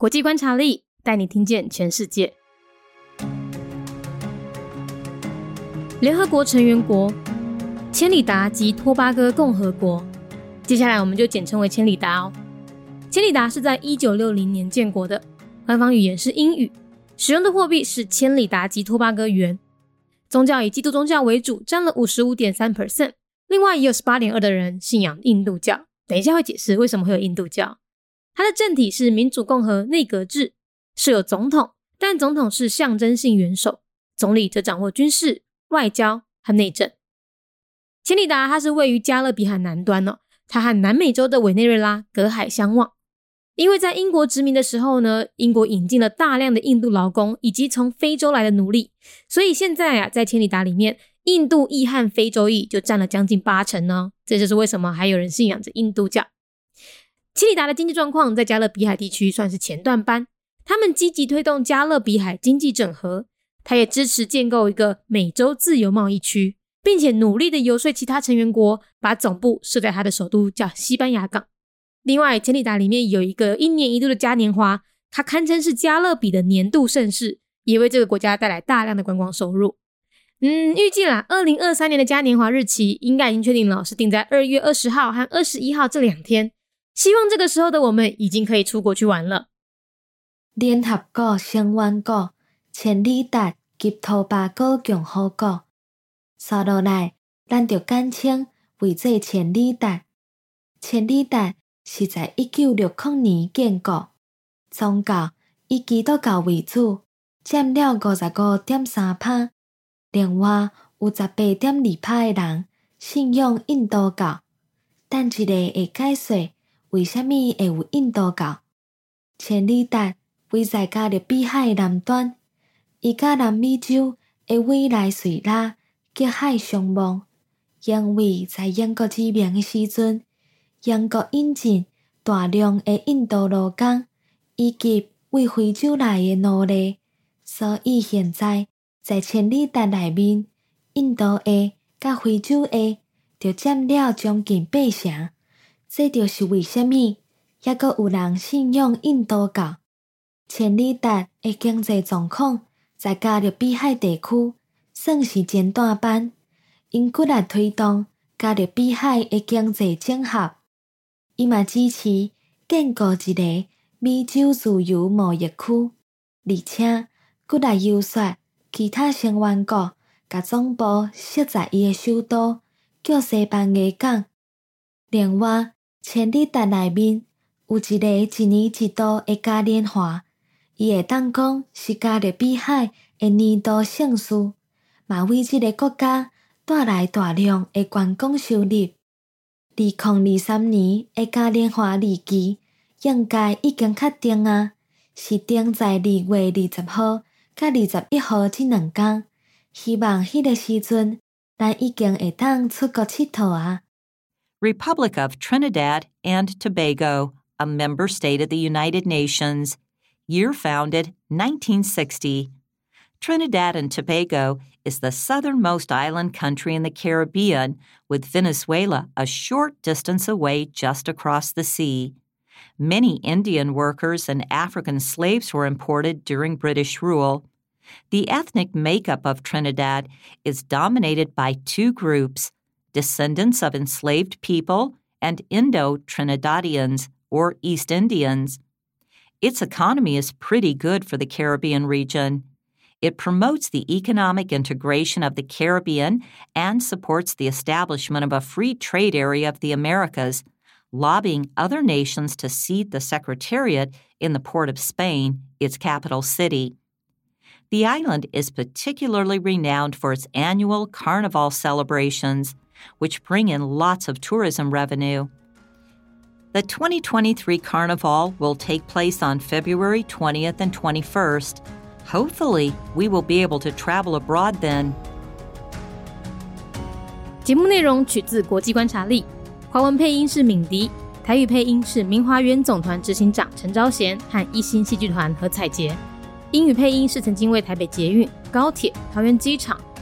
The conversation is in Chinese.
国际观察力带你听见全世界。联合国成员国：千里达及托巴哥共和国。接下来我们就简称为千里达哦。千里达是在一九六零年建国的，官方语言是英语，使用的货币是千里达及托巴哥元。宗教以基督宗教为主，占了五十五点三 percent。另外也有十八点二的人信仰印度教。等一下会解释为什么会有印度教。它的政体是民主共和内阁制，设有总统，但总统是象征性元首，总理则掌握军事、外交和内政。千里达它是位于加勒比海南端哦，它和南美洲的委内瑞拉隔海相望。因为在英国殖民的时候呢，英国引进了大量的印度劳工以及从非洲来的奴隶，所以现在啊，在千里达里面，印度裔和非洲裔就占了将近八成呢。这就是为什么还有人信仰着印度教。千里达的经济状况在加勒比海地区算是前段班，他们积极推动加勒比海经济整合，他也支持建构一个美洲自由贸易区，并且努力的游说其他成员国把总部设在他的首都叫西班牙港。另外，千里达里面有一个一年一度的嘉年华，它堪称是加勒比的年度盛事，也为这个国家带来大量的观光收入。嗯，预计啦，二零二三年的嘉年华日期应该已经确定了，是定在二月二十号和二十一号这两天。希望这个时候的我们已经可以出国去玩了。联合国成员国千里达及托巴哥共和国，刷落来，咱就简称为这千里达。千里达。是在一九六零年建国，宗教以基督教为主，占了五十五点三趴。另外有十八点二趴的人信仰印度教。但一个会解释为虾米会有印度教。千里达位在加勒比海南端，伊甲南美洲的委内瑞拉隔海相望。因为在英国殖民的时阵。英国引进大量的印度劳工，以及为非洲来的奴隶，所以现在在千里达内面，印度的甲非洲的就占了将近八成。这就是为虾米，还阁有人信仰印度教。千里达的经济状况在加勒比海地区算是前段班，因骨力推动加勒比海的经济整合。伊嘛支持建构一个美洲自由贸易区，而且佫来游说其他成员国，甲总部设在伊诶首都叫西班牙港。另外，千里达内面有一个一年一度诶嘉年华，伊会当讲是加勒比海诶年度盛事，嘛为即个国家带来大量诶观光收入。二零二三年的嘉年华日期应该已经确定啊，是定在二月二十号甲二十一号这两天。希望迄个时阵，咱已经会当出国佚佗啊。Republic of Trinidad and Tobago, a member state of the United Nations. Year founded 1960. Trinidad and Tobago is the southernmost island country in the Caribbean, with Venezuela a short distance away just across the sea. Many Indian workers and African slaves were imported during British rule. The ethnic makeup of Trinidad is dominated by two groups descendants of enslaved people and Indo Trinidadians, or East Indians. Its economy is pretty good for the Caribbean region. It promotes the economic integration of the Caribbean and supports the establishment of a free trade area of the Americas, lobbying other nations to seat the Secretariat in the Port of Spain, its capital city. The island is particularly renowned for its annual carnival celebrations, which bring in lots of tourism revenue. The 2023 Carnival will take place on February 20th and 21st Hopefully, we will be able to travel abroad then. 节目内容取自国际观察力，华文配音是敏迪，台语配音是明华园总团执行长陈昭贤和一星戏剧团何彩杰，英语配音是曾经为台北捷运、高铁、桃园机场